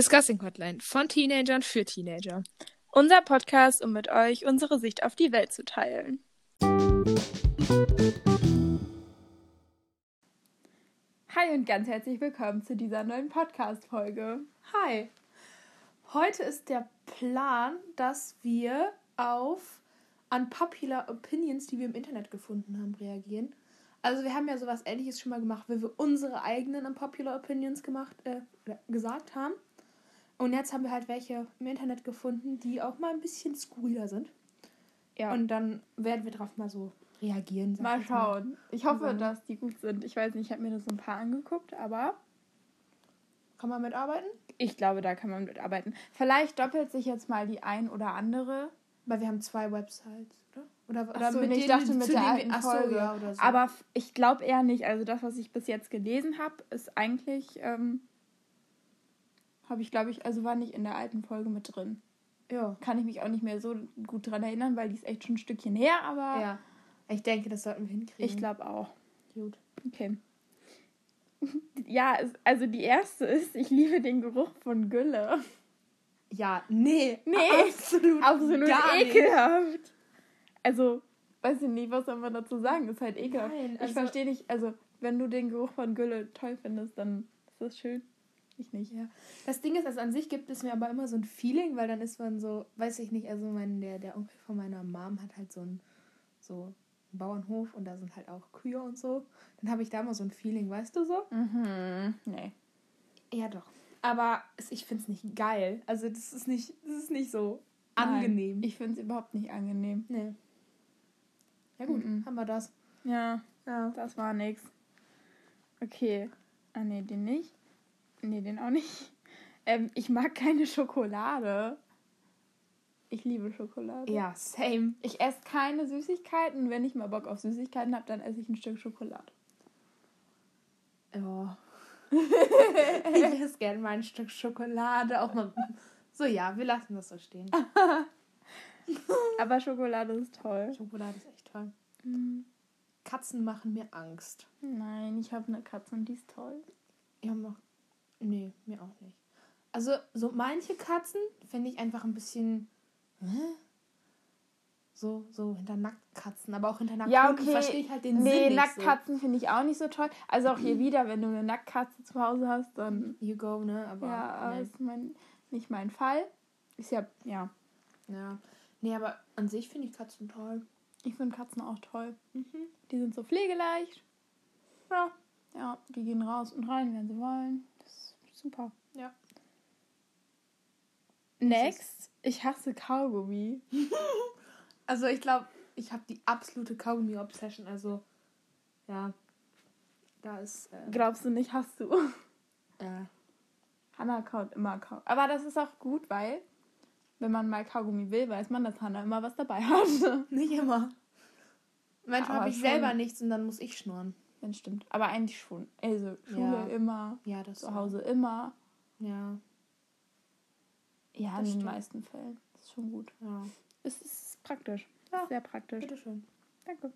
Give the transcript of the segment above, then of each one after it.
Discussing Hotline von Teenagern für Teenager. Unser Podcast, um mit euch unsere Sicht auf die Welt zu teilen. Hi und ganz herzlich willkommen zu dieser neuen Podcast-Folge. Hi. Heute ist der Plan, dass wir auf unpopular Opinions, die wir im Internet gefunden haben, reagieren. Also wir haben ja sowas ähnliches schon mal gemacht, wo wir unsere eigenen unpopular Opinions gemacht, äh, gesagt haben. Und jetzt haben wir halt welche im Internet gefunden, die auch mal ein bisschen skurriler sind. Ja. Und dann werden wir drauf mal so reagieren. Mal schauen. Ich hoffe, Mhm. dass die gut sind. Ich weiß nicht, ich habe mir das so ein paar angeguckt, aber Kann man mitarbeiten? ich glaube, da kann man mitarbeiten. Vielleicht doppelt sich jetzt mal die ein oder andere. Weil wir haben zwei Websites, oder? Oder, oder nee, ich denen, dachte mit zu der alten wir- ach so, Folge. ja, oder so. Aber ich glaube eher nicht. Also das, was ich bis jetzt gelesen habe, ist eigentlich, ähm, habe ich, glaube ich, also war nicht in der alten Folge mit drin. ja. Kann ich mich auch nicht mehr so gut dran erinnern, weil die ist echt schon ein Stückchen her, aber ja. Ich denke, das sollten wir hinkriegen. ich glaube auch. Gut. Okay. Ja, also die erste ist, ich liebe den Geruch von Gülle. Ja, nee. Nee, absolut, Absolut gar nicht. ekelhaft. Also, weiß ich nicht, was soll man dazu sagen? Ist halt ekelhaft. Nein, ich also- verstehe nicht, also, wenn du den Geruch von Gülle toll findest, dann ist das schön. Ich nicht. Ja. Das Ding ist, also an sich gibt es mir aber immer so ein Feeling, weil dann ist man so, weiß ich nicht, also mein, der, der Onkel von meiner Mom hat halt so einen so einen Bauernhof und da sind halt auch Kühe und so. Dann habe ich da immer so ein Feeling, weißt du so? Mhm. Nee. Ja, doch. Aber ich finde es nicht geil. Also das ist nicht, das ist nicht so Nein, angenehm. Ich finde es überhaupt nicht angenehm. nee. Ja gut, Mhm. haben wir das. Ja, Ja. das war nix. Okay. Ah, nee, den nicht. Nee, den auch nicht. Ähm, ich mag keine Schokolade. Ich liebe Schokolade. Ja, same. Ich esse keine Süßigkeiten. Wenn ich mal Bock auf Süßigkeiten habe, dann esse ich ein Stück Schokolade. Ja. ich esse gerne mal ein Stück Schokolade. Auch mal. So, ja, wir lassen das so stehen. Aber Schokolade ist toll. Schokolade ist echt toll. Mhm. Katzen machen mir Angst. Nein, ich habe eine Katze und die ist toll. Ja, noch. Nee, mir auch nicht. Also, so manche Katzen finde ich einfach ein bisschen. Hä? So, so hinter Nacktkatzen, aber auch hinter Nackthunden Ja, okay. verstehe ich halt den Sinn Nee, Nacktkatzen finde ich auch nicht so toll. Also auch hier wieder, wenn du eine Nacktkatze zu Hause hast, dann so. You go, ne? Aber. ja, nee. ist mein, nicht mein Fall. Ist ja, ja. ja. Nee, aber an sich finde ich Katzen toll. Ich finde Katzen auch toll. Mhm. Die sind so pflegeleicht. Ja. Ja, die gehen raus und rein, wenn sie wollen. Super. Ja. Next, ich hasse Kaugummi. Also, ich glaube, ich habe die absolute Kaugummi-Obsession. Also, ja. Da ist. Äh, Glaubst du nicht, hast du? äh, Hanna kaut immer Kaugummi. Aber das ist auch gut, weil, wenn man mal Kaugummi will, weiß man, dass Hanna immer was dabei hat. nicht immer. Manchmal habe ich schon. selber nichts und dann muss ich schnurren. Wenn stimmt. Aber eigentlich schon. Also, Schule Ja. immer, Ja, das zu Hause immer. Ja, Ja, Das in den stimmt. meisten Fällen. Das ist schon gut. ja. Es ist praktisch. Ja. Sehr praktisch. Bitteschön. Danke.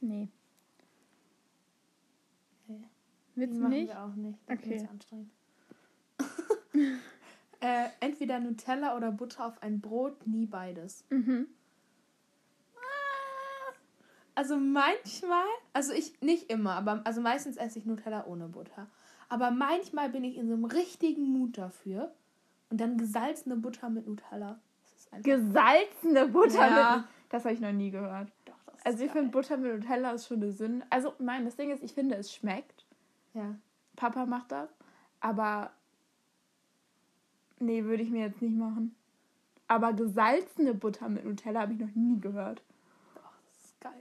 Nee. Nee. Willst du nicht? wir auch nicht. Das Okay. ist anstrengend. äh, entweder Nutella oder Butter auf ein Brot, nie beides. Mhm. Also manchmal, also ich nicht immer, aber also meistens esse ich Nutella ohne Butter. Aber manchmal bin ich in so einem richtigen Mut dafür. Und dann gesalzene Butter mit Nutella. Das ist einfach. Gesalzene Butter Ja. mit. Das habe ich noch nie gehört. Doch, das ist Also ich finde Butter mit Nutella ist schon eine Sünde. Also nein, das Ding ist, ich finde, es schmeckt. Ja. Papa macht das. Aber nee, würde ich mir jetzt nicht machen. Aber gesalzene Butter mit Nutella habe ich noch nie gehört. Doch, das ist geil.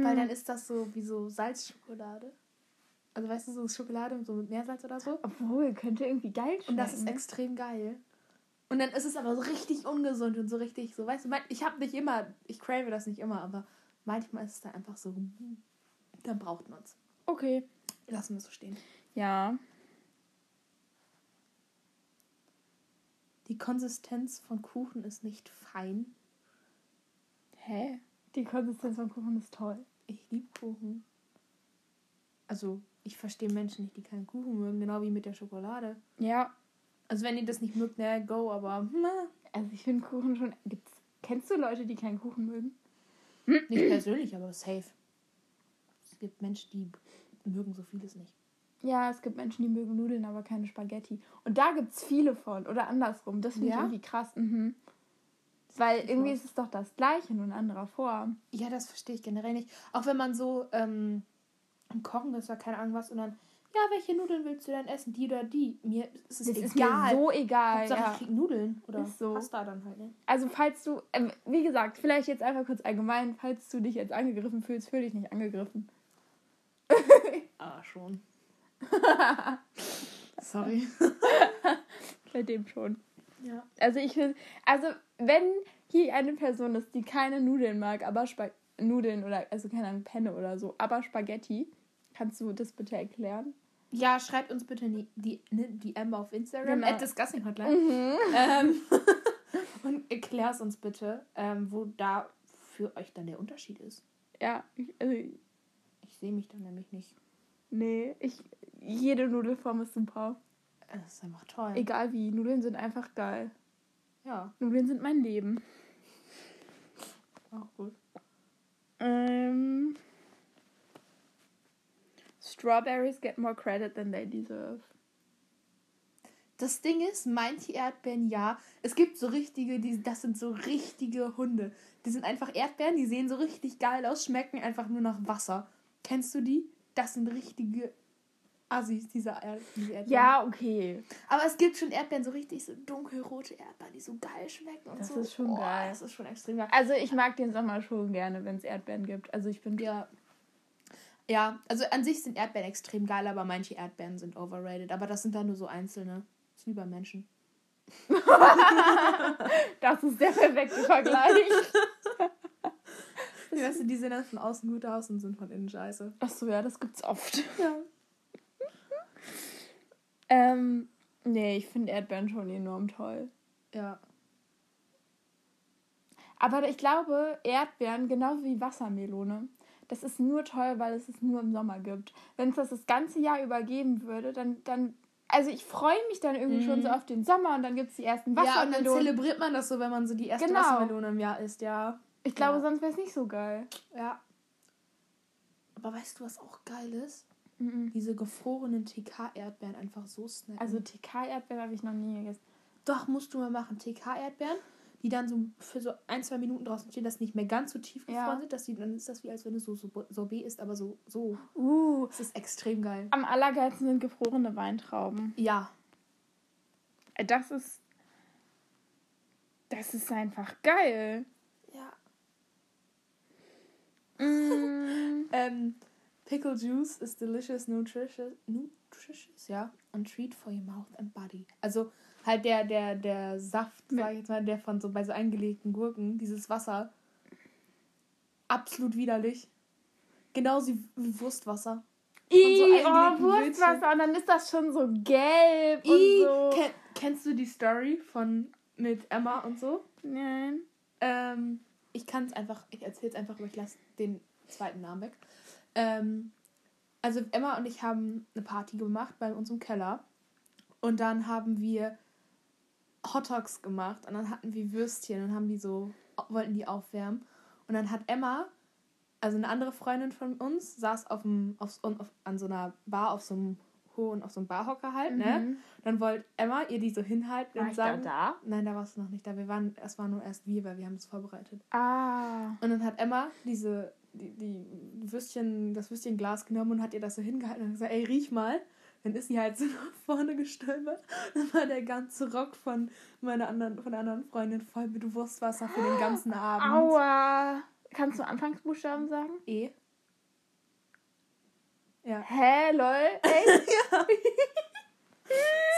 Hm. Weil dann ist das so wie so Salzschokolade. Also weißt du, so Schokolade so mit Meersalz oder so. Obwohl, könnte irgendwie geil schmecken. Und das ist ne? extrem geil. Und dann ist es aber so richtig ungesund und so richtig so, weißt du, ich habe nicht immer, ich crave das nicht immer, aber manchmal ist es dann einfach so, dann braucht man es. Okay. Lassen wir es so stehen. Ja. Die Konsistenz von Kuchen ist nicht fein. Hä? Die Konsistenz vom Kuchen ist toll. Ich liebe Kuchen. Also Ich verstehe Menschen nicht, die keinen Kuchen mögen, genau wie mit der Schokolade. Ja, Also wenn ihr das nicht mögt, na go, aber na, also ich finde Kuchen schon. Gibt's, kennst du Leute, die keinen Kuchen mögen? nicht persönlich, aber safe. Es gibt Menschen, die mögen so vieles nicht. Ja, es gibt Menschen, die mögen Nudeln, aber keine Spaghetti. Und da gibt es viele von. Oder andersrum. Das finde ich Ja? irgendwie krass. Mhm. Weil irgendwie ist es doch das Gleiche, nur in anderer Form. Ja, das verstehe ich generell nicht. Auch wenn man so ähm, am Kochen ist oder keine Ahnung was und dann, ja, welche Nudeln willst du denn essen? Die oder die? Mir ist es Das ist egal. mir so egal. Hauptsache Ja. ich krieg Nudeln oder Ist so. Pasta dann halt, ne? Also falls du, ähm, wie gesagt, vielleicht jetzt einfach kurz allgemein, falls du dich jetzt angegriffen fühlst, fühl dich nicht angegriffen. Ah, schon. Sorry. Bei dem schon. Ja. Also ich finde, also wenn hier eine Person ist, die keine Nudeln mag, aber Spa Nudeln oder, also keine Ahnung, Penne oder so, aber Spaghetti, kannst du das bitte erklären? Ja, schreibt uns bitte die, die, ne, die Amber auf Instagram. Genau. At Discussing Hotline. Mhm. ähm, und erklär's uns bitte, ähm, wo da für euch dann der Unterschied ist. Ja, ich, also, Ich sehe mich da nämlich nicht. nee, ich, jede Nudelform ist super. Das ist einfach toll. Egal wie, Nudeln sind einfach geil. Ja, Nudeln sind mein Leben. auch gut. Ähm, Strawberries get more credit than they deserve. Das Ding ist, manche Erdbeeren ja. Es gibt so richtige, die, das sind so richtige Hunde. Die sind einfach Erdbeeren, die sehen so richtig geil aus, schmecken einfach nur nach Wasser. Kennst du die? Das sind richtige Assis, diese, Erd diese Erdbeeren. Ja, okay. Aber es gibt schon Erdbeeren, so richtig so dunkelrote Erdbeeren, die so geil schmecken und Das so. ist schon oh, geil. Das ist schon extrem geil. Also ich mag den Sommer schon gerne, wenn es Erdbeeren gibt. Also ich bin Ja. Ja, also an sich sind Erdbeeren extrem geil, aber manche Erdbeeren sind overrated. Aber das sind dann nur so einzelne. Das wie bei Menschen. Das ist der perfekte Vergleich. Weißt du, die sehen dann von außen gut aus und sind von innen scheiße. Ach so, ja, das gibt's oft. Ja. Ähm, nee, ich finde Erdbeeren schon enorm toll. Ja. Aber ich glaube, Erdbeeren, genauso wie Wassermelone, das ist nur toll, weil es es nur im Sommer gibt. Wenn es das das ganze Jahr über geben würde, dann, dann also ich freue mich dann irgendwie schon Mhm. so auf den Sommer und dann gibt es die ersten Ja, und dann Wassermelonen. zelebriert man das so, wenn man so die erste Genau. Wassermelone im Jahr isst, ja. ich glaube, Ja. sonst wäre es nicht so geil. Ja. Aber weißt du, was auch geil ist? Mhm. Diese gefrorenen TK-Erdbeeren einfach so snacken. Also TK-Erdbeeren habe ich noch nie gegessen. Doch, musst du mal machen. TK-Erdbeeren, die dann so für so ein, zwei Minuten draußen stehen, dass nicht mehr ganz so tief gefroren Ja. sind. Dass die, dann ist das wie, als wenn du so, so Sorbet isst, aber so, so. Uh, Das ist extrem geil. am allergeilsten sind gefrorene Weintrauben. Ja. Äh, Das ist. Das ist einfach geil. Ja. Mm. Ähm, Pickle Juice is delicious, nutritious, nutritious, ja, and treat for your mouth and body. Also halt der, der, der Saft, sag ich jetzt mal, der von so bei so eingelegten Gurken, dieses Wasser, absolut widerlich. Genauso wie, wie Wurstwasser. I, so oh, Wurstwasser. Und dann ist das schon so gelb I, und so. ken, kennst du die Story von mit Emma und so? Nein. Ähm, ich kann es einfach, ich erzähle es einfach, aber ich lasse den zweiten Namen weg. Ähm, also Emma und ich haben eine Party gemacht bei uns im Keller. Und dann haben wir Hot Dogs gemacht und dann hatten wir Würstchen und haben die so, wollten die aufwärmen. Und dann hat Emma, also eine andere Freundin von uns, saß auf dem, auf, auf, an so einer Bar auf so einem hohen, auf so einem Barhocker halt, ne? Mhm. Dann wollte Emma ihr die so hinhalten War und ich da sagen, da? Nein, da warst du noch nicht da. Wir waren, es war nur erst wir, weil wir haben es vorbereitet. Ah. Und dann hat Emma diese, die, die Würstchen, das Würstchenglas genommen und hat ihr das so hingehalten und gesagt, ey, riech mal. Dann ist sie halt so nach vorne gestolpert. Dann war der ganze Rock von meiner anderen, von der anderen Freundin voll mit Wurstwasser für den ganzen Abend. Aua. Kannst du Anfangsbuchstaben sagen? E. Ja. Hä, lol. Echt?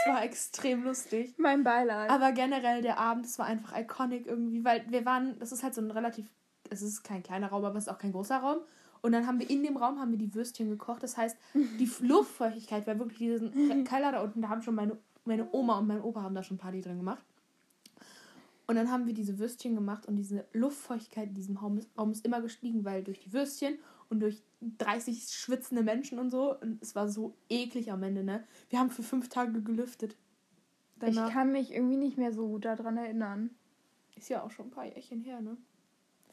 Es war extrem lustig. mein Beileid. Aber generell der Abend, es war einfach iconic irgendwie, weil wir waren, das ist halt so ein relativ, es ist kein kleiner Raum, aber es ist auch kein großer Raum. Und dann haben wir in dem Raum haben wir die Würstchen gekocht. Das heißt, die Luftfeuchtigkeit war wirklich diesen Keller da unten. Da haben schon meine, meine Oma und mein Opa haben da schon Party drin gemacht. Und dann haben wir diese Würstchen gemacht und diese Luftfeuchtigkeit in diesem Raum ist, Raum ist immer gestiegen, weil durch die Würstchen und durch 30 schwitzende Menschen und so. Und es war so eklig am Ende, ne? Wir haben für fünf Tage gelüftet. Danach. Ich kann mich irgendwie nicht mehr so gut daran erinnern. Ist ja auch schon ein paar Jährchen her, ne?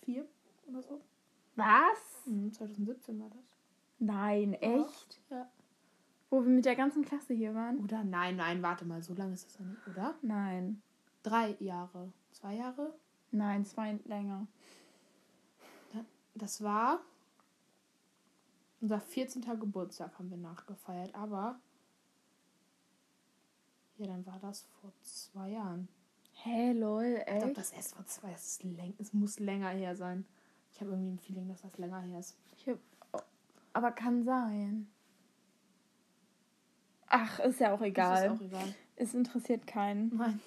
Vier oder so. Was? Mhm, 2017 war das. Nein, echt? Ja. Wo wir mit der ganzen Klasse hier waren? Oder? Nein, nein, warte mal, so lange ist das ja nicht, oder? Nein. Drei Jahre. Zwei Jahre? Nein, zwei länger. Das war unser 14. Geburtstag haben wir nachgefeiert, aber ja, dann war das vor zwei Jahren. Hä, lol, Ich glaube, das erst vor zwei, es, es muss länger her sein. Ich habe irgendwie ein Feeling, dass das länger her ist. Ich hab, oh, aber kann sein. Ach, ist ja auch egal. Ist auch egal. Es interessiert keinen. Nein.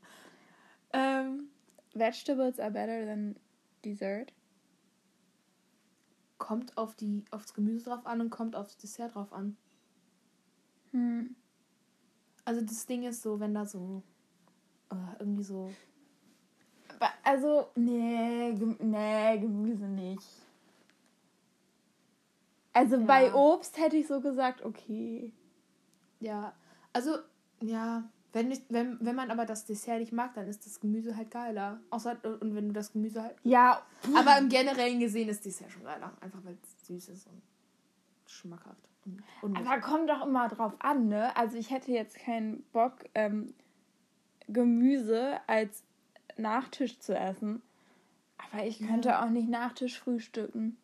ähm, Vegetables are better than dessert. kommt auf die, aufs Gemüse drauf an und kommt aufs Dessert drauf an. Hm. Also das Ding ist so, wenn da so äh, irgendwie so Also, nee, nee, Gemüse nicht. Also Ja. bei Obst hätte ich so gesagt, okay. Ja, also, ja, wenn, ich, wenn, wenn man aber das Dessert nicht mag, dann ist das Gemüse halt geiler. Außer, und wenn du das Gemüse halt. Ja, Aber im Generellen gesehen ist Dessert schon geiler. Einfach weil es süß ist und schmackhaft. Und, und aber kommt doch immer drauf an, ne? Also ich hätte jetzt keinen Bock, ähm, Gemüse als Nachtisch zu essen. Aber ich könnte auch nicht Nachtisch frühstücken.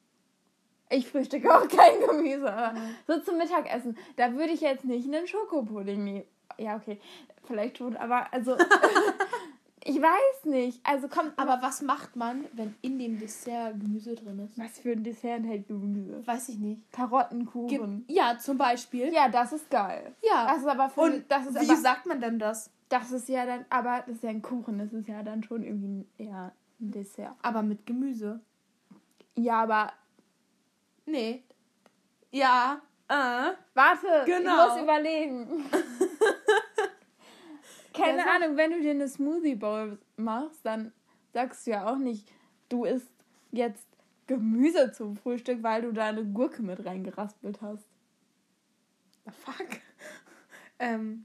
Ich frühstücke auch kein Gemüse. aber So zum Mittagessen. Da würde ich jetzt nicht einen Schokopudding nehmen. Ja, okay. Vielleicht schon, aber also. ich weiß nicht. Also kommt. aber was macht man, wenn in dem Dessert Gemüse drin ist? was für ein Dessert enthält Gemüse? Weiß ich nicht. Karottenkuchen. Ge- Ja, zum Beispiel. Ja, das ist geil. Ja. Das ist aber für, und das ist wie aber, sagt man denn das? Das ist ja dann, aber das ist ja ein Kuchen, das ist ja dann schon irgendwie ein, eher ein Dessert. Aber mit Gemüse. Ja, aber Nee. Ja. Äh. warte, Genau. ich muss überlegen. Keine Ja, Ahnung, wenn du dir eine Smoothie Bowl machst, dann sagst du ja auch nicht, du isst jetzt Gemüse zum Frühstück, weil du da eine Gurke mit reingeraspelt hast. The fuck? ähm,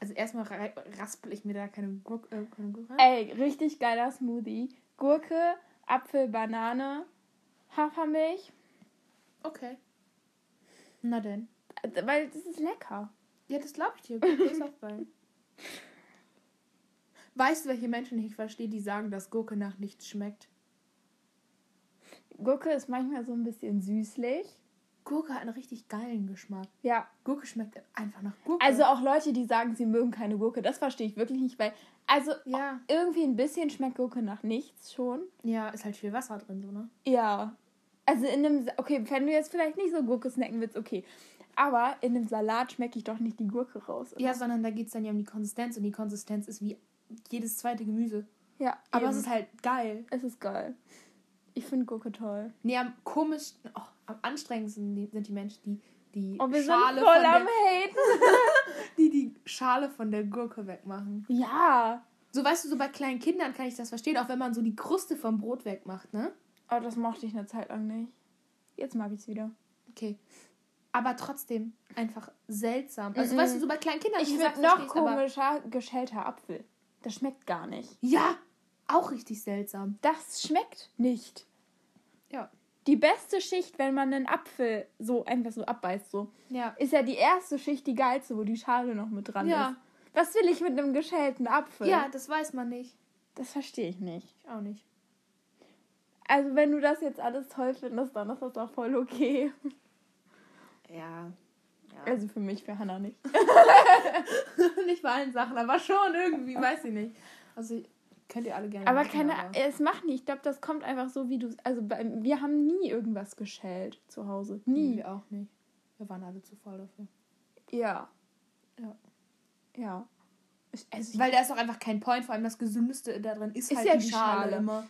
also erstmal ra- raspel ich mir da keine Gurke, äh, keine Gurke. Ey, richtig geiler Smoothie. Gurke, Apfel, Banane, Hafermilch. Okay. Na denn. Also, Weil das ist lecker. Ja, das glaube ich dir. Gurke ist auch geil. Weißt du, welche Menschen ich verstehe, die sagen, dass Gurke nach nichts schmeckt? Gurke ist manchmal so ein bisschen süßlich. Gurke hat einen richtig geilen Geschmack. Ja. Gurke schmeckt einfach nach Gurke. Also auch Leute, die sagen, sie mögen keine Gurke, das verstehe ich wirklich nicht, weil, also ja. irgendwie ein bisschen schmeckt Gurke nach nichts schon. Ja, ist halt viel Wasser drin, so, ne? Ja. Also in einem, okay, wenn du jetzt vielleicht nicht so Gurke snacken willst, okay. Aber in einem Salat schmecke ich doch nicht die Gurke raus. Ja, sondern da geht es dann ja um die Konsistenz und die Konsistenz ist wie jedes zweite Gemüse. ja Aber eben. es ist halt geil. es ist geil. Ich finde Gurke toll. Nee, am komischsten, oh, am anstrengendsten die- sind die Menschen, die die Oh, Schale von am der, die die Schale von der Gurke wegmachen. Ja. So weißt du, so bei kleinen Kindern kann ich das verstehen, auch wenn man so die Kruste vom Brot wegmacht, ne? Aber das mochte ich eine Zeit lang nicht. Jetzt mag ich es wieder. Okay. Aber trotzdem einfach seltsam. Also Mhm. weißt du, so bei kleinen Kindern, Ich finde noch komischer geschälter Apfel. Das schmeckt gar nicht. Ja, auch richtig seltsam. Das schmeckt nicht. Ja. Die beste Schicht, wenn man einen Apfel so einfach so abbeißt, so, Ja. ist ja die erste Schicht die geilste, wo die Schale noch mit dran Ja. ist. Was will ich mit einem geschälten Apfel? Ja, das weiß man nicht. Das verstehe ich nicht. Ich auch nicht. Also, wenn du das jetzt alles toll findest, dann ist das doch voll okay. Ja. ja. Also für mich, für Hannah nicht. nicht bei allen Sachen, aber schon irgendwie, weiß ich nicht. Also könnt ihr alle gerne Aber machen, keine, aber- es macht nicht. Ich glaube, das kommt einfach so, wie du. Also, bei, wir haben nie irgendwas geschält zu Hause. Nie. Wir auch nicht. Wir waren alle zu voll dafür. Ja. Ja. Ja. Ich, also Weil da ist auch einfach kein Point, vor allem das Gesündeste da drin ist, Ist halt ja die, die Schale, Schale. immer.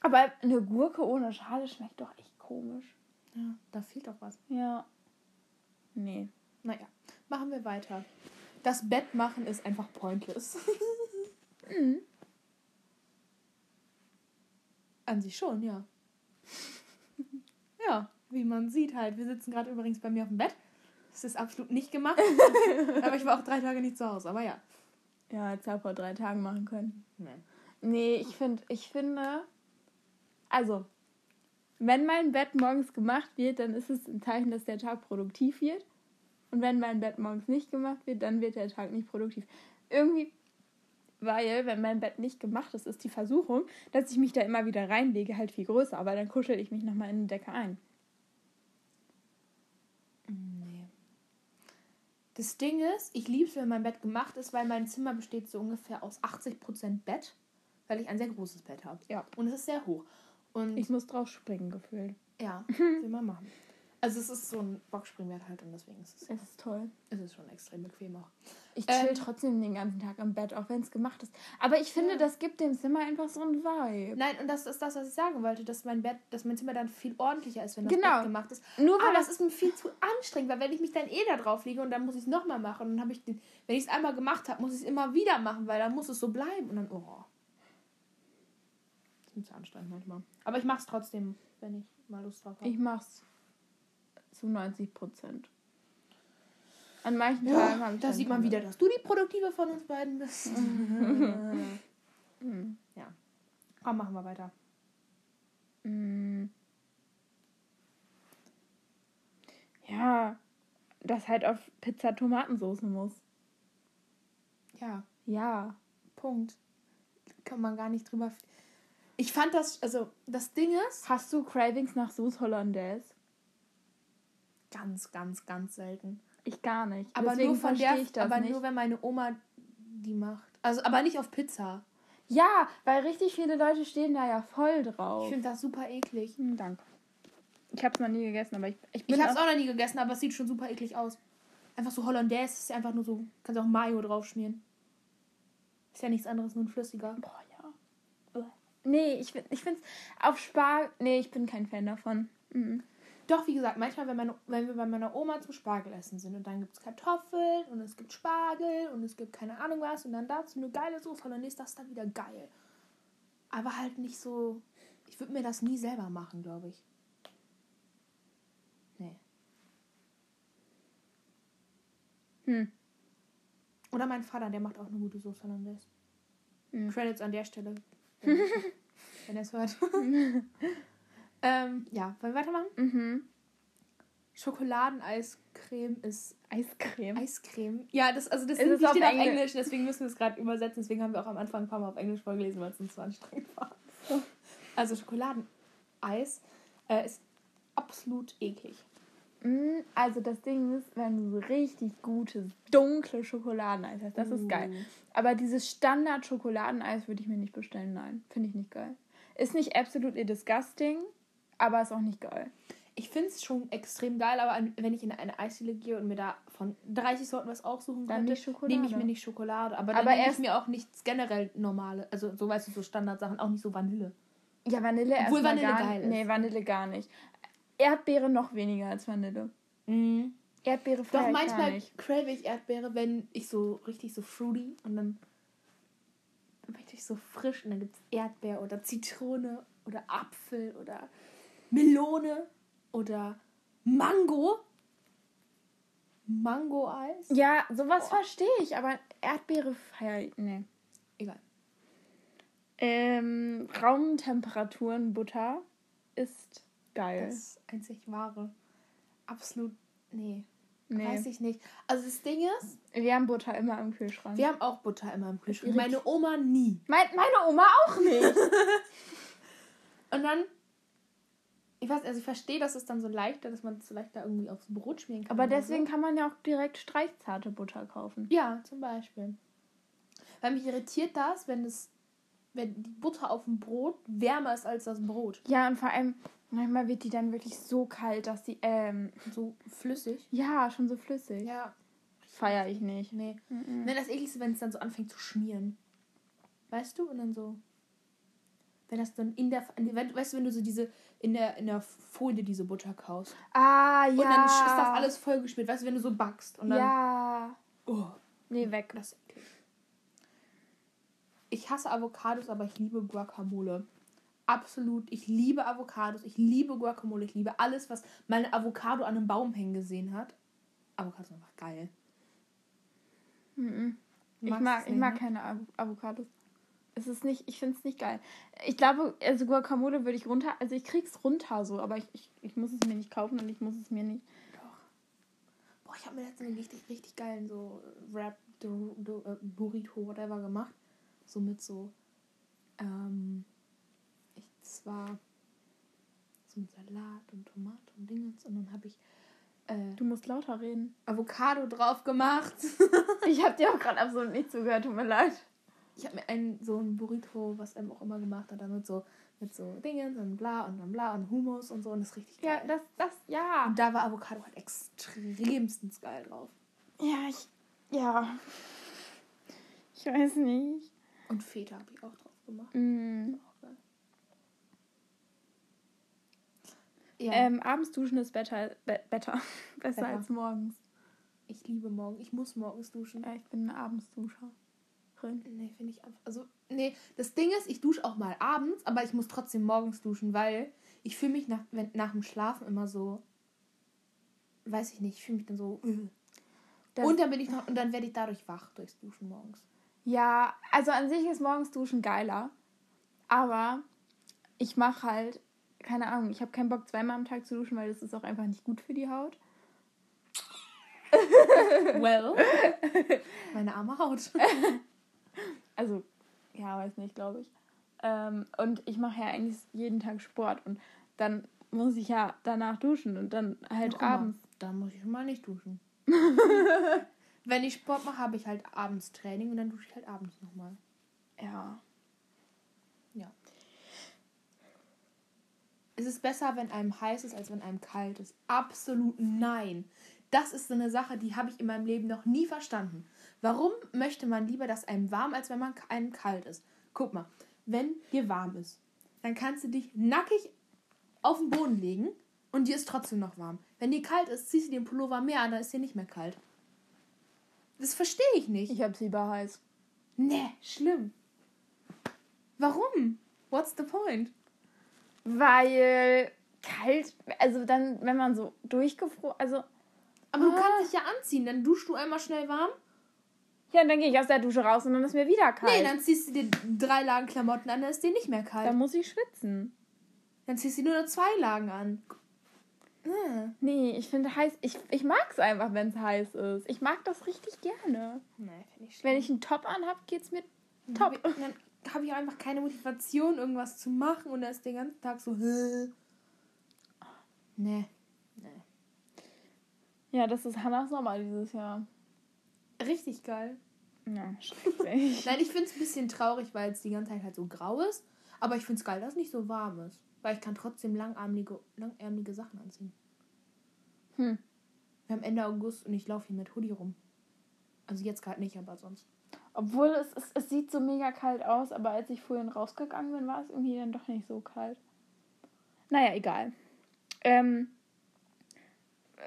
aber eine Gurke ohne Schale schmeckt doch echt komisch. Ja, da fehlt doch was. Ja. Nee. Naja, machen wir weiter. Das Bett machen ist einfach pointless. An sich schon, ja. ja, wie man sieht halt. Wir sitzen gerade übrigens bei mir auf dem Bett. Das ist absolut nicht gemacht. aber ich war auch drei Tage nicht zu Hause, aber ja. Ja, hätte es ja vor drei Tagen machen können. Nee. Nee, ich finde, ich finde, also, wenn mein Bett morgens gemacht wird, dann ist es ein Zeichen, dass der Tag produktiv wird. Und wenn mein Bett morgens nicht gemacht wird, dann wird der Tag nicht produktiv. Irgendwie, weil, wenn mein Bett nicht gemacht ist, ist die Versuchung, dass ich mich da immer wieder reinlege, halt viel größer. Aber dann kuschel ich mich nochmal in die Decke ein. Nee. Das Ding ist, ich liebe es, wenn mein Bett gemacht ist, weil mein Zimmer besteht so ungefähr aus 80% Bett, weil ich ein sehr großes Bett habe. Ja. Und es ist sehr hoch. Und Ich muss drauf springen, gefühlt. ja, will man machen. Also es ist so ein Boxspringbett halt und deswegen ist es, Es ist toll. es ist schon extrem bequem auch. Ich chill Ähm, trotzdem den ganzen Tag am Bett, auch wenn es gemacht ist. Aber ich finde, das gibt dem Zimmer einfach so ein Vibe. Nein, und das ist das, was ich sagen wollte, dass mein Bett, dass mein Zimmer dann viel ordentlicher ist, wenn das Genau. Bett gemacht ist. Nur weil Aber das das ist mir viel zu anstrengend, weil wenn ich mich dann eh da drauf lege und dann muss ich es nochmal machen und dann habe ich den, wenn ich es einmal gemacht habe, muss ich es immer wieder machen, weil dann muss es so bleiben und dann, oh. Das ist mir zu anstrengend manchmal. Aber ich mache es trotzdem, wenn ich mal Lust drauf habe. Ich mach's zu 90 Prozent. An manchen Tagen habe ich Da sieht man wieder, dass du die Produktive von uns beiden bist. Hm. ja. Komm, machen wir weiter. Mm. Ja, dass halt auf Pizza Tomatensauce muss. Ja, Ja. Punkt. Kann man gar nicht drüber. Ich fand das, also das Ding ist, Hast du Cravings nach Sauce Hollandaise? Ganz, ganz, ganz selten. Ich gar nicht. Aber Deswegen nur von der, aber nicht. nur wenn meine Oma die macht. Also, aber nicht auf Pizza. Ja, weil richtig viele Leute stehen da ja voll drauf. Ich finde das super eklig. Hm, danke. Ich habe es noch nie gegessen, aber ich, ich Ich habe es auch, noch nie gegessen, aber es sieht schon super eklig aus. Einfach so Hollandaise ist einfach nur so, kannst auch Mayo draufschmieren. Ist ja nichts anderes, nur ein flüssiger. Boah, ja. Nee, ich, ich finde es auf Spargel. Nee, ich bin kein Fan davon. Mhm. Doch, wie gesagt, manchmal, wenn, meine, wenn wir bei meiner Oma zum Spargel essen sind und dann gibt es Kartoffeln und es gibt Spargel und es gibt keine Ahnung was und dann dazu eine geile Soße Hollandaise, das ist dann wieder geil. Aber halt nicht so. Ich würde mir das nie selber machen, glaube ich. Nee. Hm. Oder mein Vater, der macht auch eine gute Soße Hollandaise. Hm. Credits an der Stelle. Wenn, wenn er es hört. ähm, ja, wollen wir weitermachen? Mhm. Schokoladeneiscreme ist Eiscreme. Eiscreme. Ja, das, also das Ist die auf steht auf Englisch? Englisch, deswegen müssen wir es gerade übersetzen. Deswegen haben wir auch am Anfang ein paar Mal auf Englisch vorgelesen, weil es uns zu anstrengend war. Also Schokoladeneis äh, ist absolut eklig. Mm, Also das Ding ist, wenn du so richtig gutes, dunkle Schokoladeneis hast, das ist geil. Uh. Aber dieses Standard-Schokoladeneis würde ich mir nicht bestellen, nein. Finde ich nicht geil. Ist nicht absolutely disgusting, aber ist auch nicht geil. Ich finde es schon extrem geil, aber wenn ich in eine Eisdiele gehe und mir da von 30 Sorten was aussuchen Dann könnte, nehme ich mir nicht Schokolade. Aber dann Aber nehme ich mir auch nichts generell normale, also so weißt du, so Standardsachen, auch nicht so Vanille. Ja, Vanille Obwohl erstmal Vanille gar geil ist. Nee, Vanille gar nicht. Erdbeere noch weniger als Vanille. Erdbeere Doch manchmal crave ich Erdbeere, wenn ich so richtig so fruity und dann möchte ich so frisch und dann gibt es Erdbeer oder Zitrone oder Apfel oder Melone oder Mango. Mango-Eis? Ja, sowas verstehe ich, aber Erdbeere feier ich. Nee. Egal. Ähm, Raumtemperaturen Butter ist geil. Das einzig wahre. Absolut, nee. nee. Weiß ich nicht. Also das Ding ist, Wir haben Butter immer im Kühlschrank. wir haben auch Butter immer im Kühlschrank. Meine Oma nie. mein, meine Oma auch nicht. Und dann, ich weiß, also ich verstehe, dass es dann so leichter, dass man es leichter irgendwie aufs Brot schmieren kann. aber deswegen So. kann man ja auch direkt streichzarte Butter kaufen. Ja, zum Beispiel. Weil mich irritiert das, wenn es, wenn die Butter auf dem Brot wärmer ist als das Brot. Ja, und vor allem, manchmal wird die dann wirklich so kalt, dass die, ähm, So flüssig. ja, schon so flüssig. Ja. Feier ich nicht. Nee. Mhm. Nein, das ekligste, wenn es dann so anfängt zu schmieren. Weißt du? Und dann so. Wenn das dann in der. Wenn, weißt du, wenn du so diese. In der, in der Folie diese Butter kaust. Ah, ja. Und dann ist das alles vollgeschmiert. Weißt du, wenn du so backst. Und dann. Ja. Oh, Nee, weg. das. Ich hasse Avocados, aber ich liebe Guacamole. absolut, ich liebe Avocados, ich liebe Guacamole, ich liebe alles, was mal eine Avocado an einem Baum hängen gesehen hat. Avocados sind einfach geil. Mhm. Du Ich mag, ich mag ne? keine Avo- Avocados. Es ist nicht, ich finde es nicht geil. Ich glaube, also Guacamole würde ich runter, also ich krieg's runter so, aber ich, ich, ich muss es mir nicht kaufen und ich muss es mir nicht. Boah, ich habe mir letztens einen richtig, richtig geilen so Wrap, äh, Burrito, whatever gemacht. So mit so, ähm, ich zwar so mit Salat und Tomate und Dingens und dann habe ich äh, Du musst lauter reden. Avocado drauf gemacht. Ich habe dir auch gerade absolut nicht zugehört, tut mir leid. Ich habe mir einen, so ein Burrito, was er auch immer gemacht hat, damit so, mit so Dingens und bla und dann bla und Hummus und so und das ist richtig geil. Ja, das, das, ja. Und da war Avocado halt extremstens geil drauf. Ja, ich, ja. Ich weiß nicht. Und Feta habe ich auch drauf gemacht. Mm. Auch geil. Ja, Ähm, abends duschen ist better, be better. besser Better. als morgens. ich liebe morgen. Ich muss morgens duschen. Ja, ich bin eine Abendsduscherin. Nee, finde ich einfach. Also, nee, das Ding ist, ich dusche auch mal abends, aber ich muss trotzdem morgens duschen, weil ich fühle mich nach, wenn, nach dem Schlafen immer so. Weiß ich nicht, ich fühle mich dann so. Das- und dann bin ich noch, und dann werde ich dadurch wach durchs Duschen morgens. Ja, also an sich ist morgens duschen geiler. Aber ich mache halt, keine Ahnung, ich habe keinen Bock, zweimal am Tag zu duschen, weil das ist auch einfach nicht gut für die Haut. Well. Meine arme Haut. Also, ja, weiß nicht, glaube ich. Ähm, und ich mache ja eigentlich jeden Tag Sport und dann muss ich ja danach duschen und dann halt Ja, abends. Da muss ich schon mal nicht duschen. Wenn ich Sport mache, habe ich halt abends Training und dann dusche ich halt abends nochmal. Ja. Ist es besser, wenn einem heiß ist, als wenn einem kalt ist? Absolut nein. Das ist so eine Sache, die habe ich in meinem Leben noch nie verstanden. Warum möchte man lieber, dass einem warm, als wenn man einem kalt ist? Guck mal, wenn dir warm ist, dann kannst du dich nackig auf den Boden legen und dir ist trotzdem noch warm. Wenn dir kalt ist, ziehst du den Pullover mehr an, dann ist dir nicht mehr kalt. Das verstehe ich nicht. Ich hab's lieber heiß. Nee, schlimm. Warum? What's the point? Weil kalt, also dann, wenn man so durchgefroren, also Aber du Ah. kannst dich ja anziehen, dann duschst du einmal schnell warm. Ja, und dann gehe ich aus der Dusche raus und dann ist mir wieder kalt. Nee, dann ziehst du dir drei Lagen Klamotten an, dann ist dir nicht mehr kalt. dann muss ich schwitzen. Dann ziehst du nur noch zwei Lagen an. Ah. Nee, ich finde heiß, ich, ich mag es einfach, wenn es heiß ist. Ich mag das richtig gerne. Nee, finde ich Wenn ich einen Top anhab, geht's mir top. hab ich- Dann habe ich auch einfach keine Motivation, irgendwas zu machen und dann ist den ganzen Tag so. Hä? Nee. Ja, das ist Hannahs Sommer dieses Jahr. Richtig geil. Ja, schrecklich. Nein, ich finde es ein bisschen traurig, weil es die ganze Zeit halt so grau ist. Aber ich finde es geil, dass es nicht so warm ist. Weil ich kann trotzdem langärmelige, langärmelige Sachen anziehen. Hm. Wir haben Ende August und ich laufe hier mit Hoodie rum. Also jetzt gerade nicht, aber sonst. Obwohl es, es, es sieht so mega kalt aus, aber als ich vorhin rausgegangen bin, war es irgendwie dann doch nicht so kalt. Naja, egal. Ähm,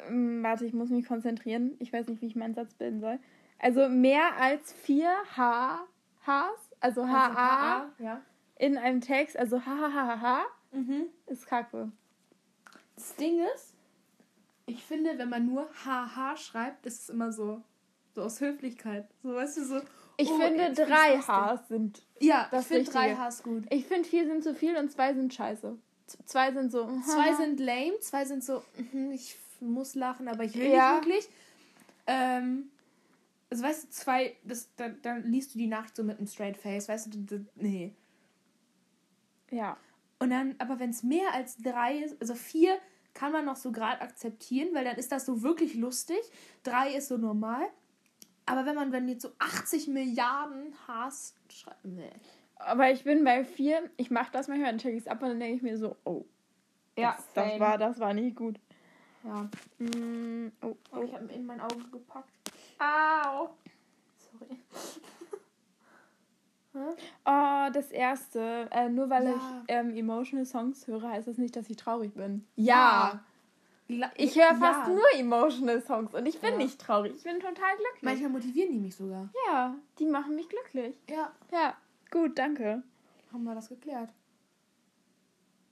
ähm, warte, ich muss mich konzentrieren. Ich weiß nicht, wie ich meinen Satz bilden soll. Also mehr als vier H, Hs, also HA ja. in einem Text, also HHHH, Mhm. ist kacke. Das Ding ist, ich finde, wenn man nur HH schreibt, ist es immer so, so aus Höflichkeit. So, weißt du, so. Ich oh, finde, drei. Hs sind. Ja, das ich finde drei. Hs gut. Ich finde, vier sind zu viel und zwei sind scheiße. Z- Zwei sind so. Zwei sind lame, zwei sind so, mhm, ich muss lachen, aber ich will Ja. nicht wirklich. Ähm, also weißt du, zwei, das, dann, dann liest du die Nachricht so mit einem straight face, weißt du, d- d- nee. Ja. Und dann, aber wenn es mehr als drei ist, also vier kann man noch so gerade akzeptieren, weil dann ist das so wirklich lustig. Drei ist so normal. Aber wenn man dann jetzt so 80 Milliarden Hass schreibt, nee. Aber ich bin bei vier, ich mache das manchmal, dann check ich es ab und dann denke ich mir so, oh. Ja, das, das, war, das war nicht gut. Ja. Mm, oh, Oh, ich habe in mein Auge gepackt. Au. Sorry. Oh, das erste. Äh, nur weil Ja. ich ähm, emotional Songs höre, heißt das nicht, dass ich traurig bin. La- Ich höre fast Ja. nur emotional Songs und ich bin Ja. nicht traurig. Ich bin total glücklich. Manchmal motivieren die mich sogar. ja, die machen mich glücklich. Ja. Ja, gut, danke. Haben wir das geklärt.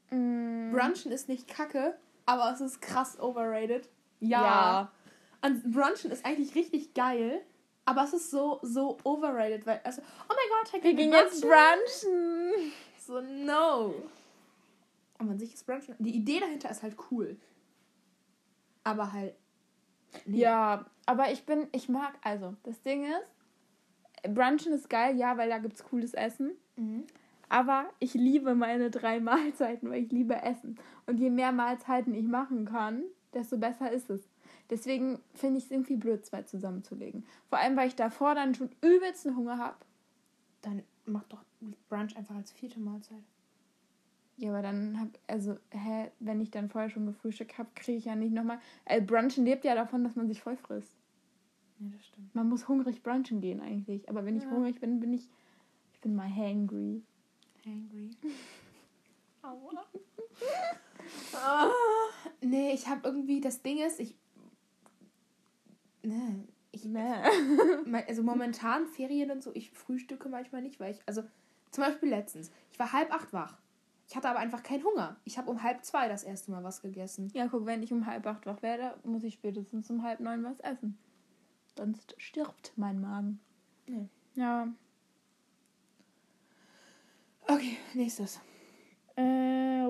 Mm, Brunchen ist nicht kacke, aber es ist krass overrated. Ja. Und Brunchen ist eigentlich richtig geil, aber es ist so, so overrated, weil, also, oh mein Gott, Wir gehen jetzt brunchen. So, no. Aber an sich ist Brunchen, die Idee dahinter ist halt cool. Aber halt, nee. Ja, aber ich bin, ich mag, also, das Ding ist, Brunchen ist geil, ja, weil da gibt's cooles Essen. Mhm. Aber ich liebe meine drei Mahlzeiten, weil ich liebe Essen. Und je mehr Mahlzeiten ich machen kann, desto besser ist es. Deswegen finde ich es irgendwie blöd, zwei zusammenzulegen. Vor allem, weil ich davor dann schon übelsten Hunger habe. Dann mach doch Brunch einfach als vierte Mahlzeit. Ja, aber dann hab, also, hä, wenn ich dann vorher schon gefrühstückt habe, kriege ich ja nicht nochmal. Äh, Brunchen lebt ja davon, dass man sich voll frisst. Ja, das stimmt. Man muss hungrig brunchen gehen eigentlich. Aber wenn ich Ja. hungrig bin, bin ich. Ich bin mal hangry. Hangry. Aua. ah, nee, ich habe irgendwie, das Ding ist, ich. Nee, ich. Ne. Also momentan Ferien und so, ich frühstücke manchmal nicht, weil ich. Also zum Beispiel letztens. Ich war halb acht wach. Ich hatte aber einfach keinen Hunger. Ich habe um halb zwei das erste Mal was gegessen. Ja, guck, wenn ich um halb acht wach werde, muss ich spätestens um halb neun was essen. Sonst stirbt mein Magen. Nee. Ja. Okay, nächstes. Äh,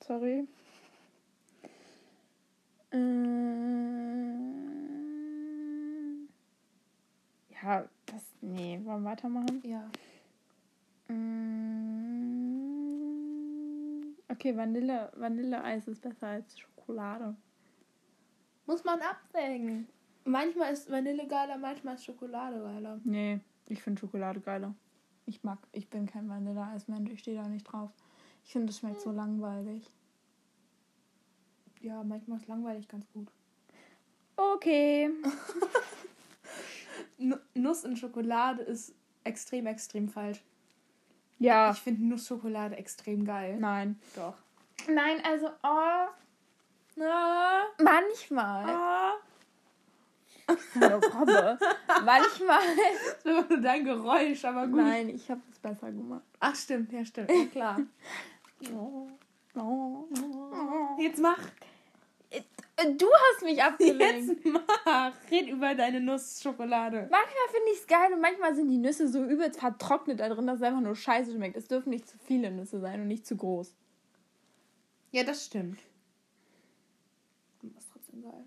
sorry. Äh, ja, das. Nee, wollen wir weitermachen? Ja. Mm, Okay, Vanille, Vanilleeis ist besser als Schokolade. Muss man abwägen. Manchmal ist Vanille geiler, manchmal ist Schokolade geiler. Nee, ich finde Schokolade geiler. Ich mag, ich bin kein Vanilleeismensch, ich stehe da nicht drauf. Ich finde, es schmeckt so langweilig. Ja, manchmal ist langweilig ganz gut. Okay. Nuss in Schokolade ist extrem, extrem falsch. Ja. Ich finde Nussschokolade extrem geil. Nein. Doch. Nein, also, oh, Ah, manchmal. Hallo, Robbe. manchmal. Das war nur dein Geräusch, aber gut. Nein, ich habe es besser gemacht. Ach, stimmt, ja, stimmt. Ja, klar. Oh. Oh. Jetzt mach. Du hast mich abgelenkt. Jetzt mach. Red über deine Nussschokolade. Manchmal finde ich es geil und manchmal sind die Nüsse so übelst vertrocknet da drin, dass es einfach nur scheiße schmeckt. Es dürfen nicht zu viele Nüsse sein und nicht zu groß. Ja, das stimmt. Ist trotzdem geil.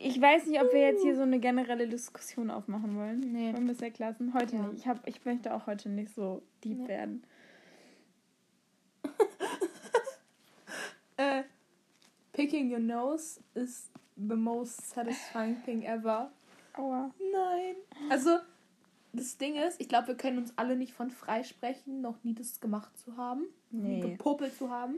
Ich weiß nicht, ob wir jetzt hier so eine generelle Diskussion aufmachen wollen. Nee. Wollen wir es ja klassen? Heute Ja. nicht. Ich, hab, ich möchte auch heute nicht so deep Nee. werden. Äh, picking your nose is the most satisfying thing ever. Aua. Nein. Also, das Ding ist, ich glaube, wir können uns alle nicht von freisprechen, noch nie das gemacht zu haben. Nee. Gepopelt zu haben.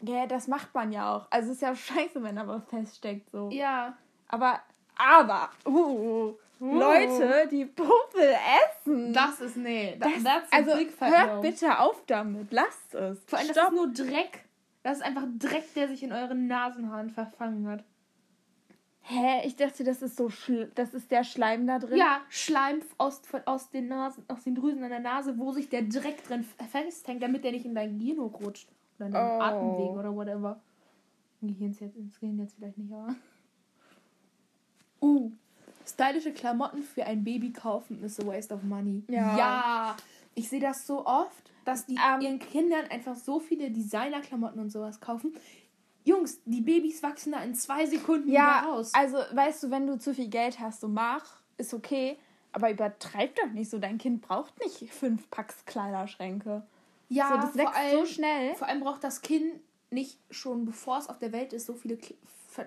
Ja, das macht man ja auch. Also es ist ja scheiße, wenn aber feststeckt so. Ja. Aber, aber, uh, Leute, die Puppel essen. Das ist, nee. Das, Das- also hört no. bitte auf damit. Lasst es. Vor allem, das Stopp. ist nur Dreck. Das ist einfach Dreck, der sich in euren Nasenhaaren verfangen hat. Hä? Ich dachte, das ist so schl das ist der Schleim da drin. Ja, Schleim aus, aus, den Nasen, aus den Drüsen an der Nase, wo sich der Dreck drin festhängt, damit der nicht in dein Gehirn hochrutscht. Oder in deinen Oh. Atemweg oder whatever. Gehirn jetzt, ins Gehirn jetzt vielleicht nicht, aber. Uh. Stylische Klamotten für ein Baby kaufen ist a waste of money. Ja. Ja. Ich sehe das so oft, dass die Ähm. ihren Kindern einfach so viele Designerklamotten und sowas kaufen. Jungs, die Babys wachsen da in zwei Sekunden Ja, wieder raus. also weißt du, wenn du zu viel Geld hast, so mach, ist okay. Aber übertreib doch nicht so. Dein Kind braucht nicht fünf Packs Kleiderschränke. Ja, so, das wächst allem, so schnell. Vor allem braucht das Kind nicht schon, bevor es auf der Welt ist, so viele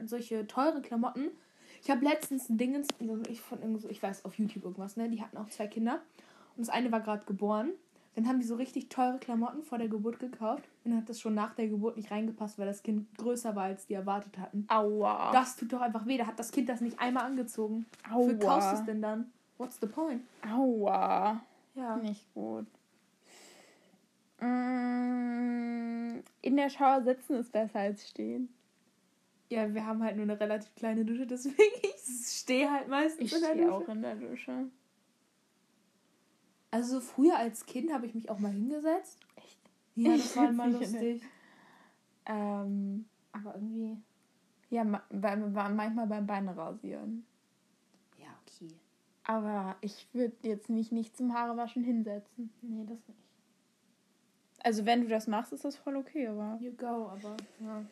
solche teure Klamotten. Ich habe letztens ein Dingens, ich von ich weiß, auf YouTube irgendwas, ne? Die hatten auch zwei Kinder. Und das eine war gerade geboren. Dann haben die so richtig teure Klamotten vor der Geburt gekauft. Und dann hat das schon nach der Geburt nicht reingepasst, weil das Kind größer war, als die erwartet hatten. Aua. Das tut doch einfach weh. Da hat das Kind das nicht einmal angezogen. Aua. kaufst du es denn dann? What's the point? Aua. Ja. Nicht gut. Mm, In der Shower sitzen ist besser als stehen. Ja, wir haben halt nur eine relativ kleine Dusche, deswegen ich stehe halt meistens Ich in der stehe Dusche. auch in der Dusche. Also so früher als Kind habe ich mich auch mal hingesetzt. Echt? Ja, das war immer lustig. Ähm, Aber irgendwie. ja, manchmal beim Beine rasieren. Ja, okay. Aber ich würde jetzt mich nicht zum Haarewaschen hinsetzen. Nee, das nicht. Also wenn du das machst, ist das voll okay, aber. You go, aber ja.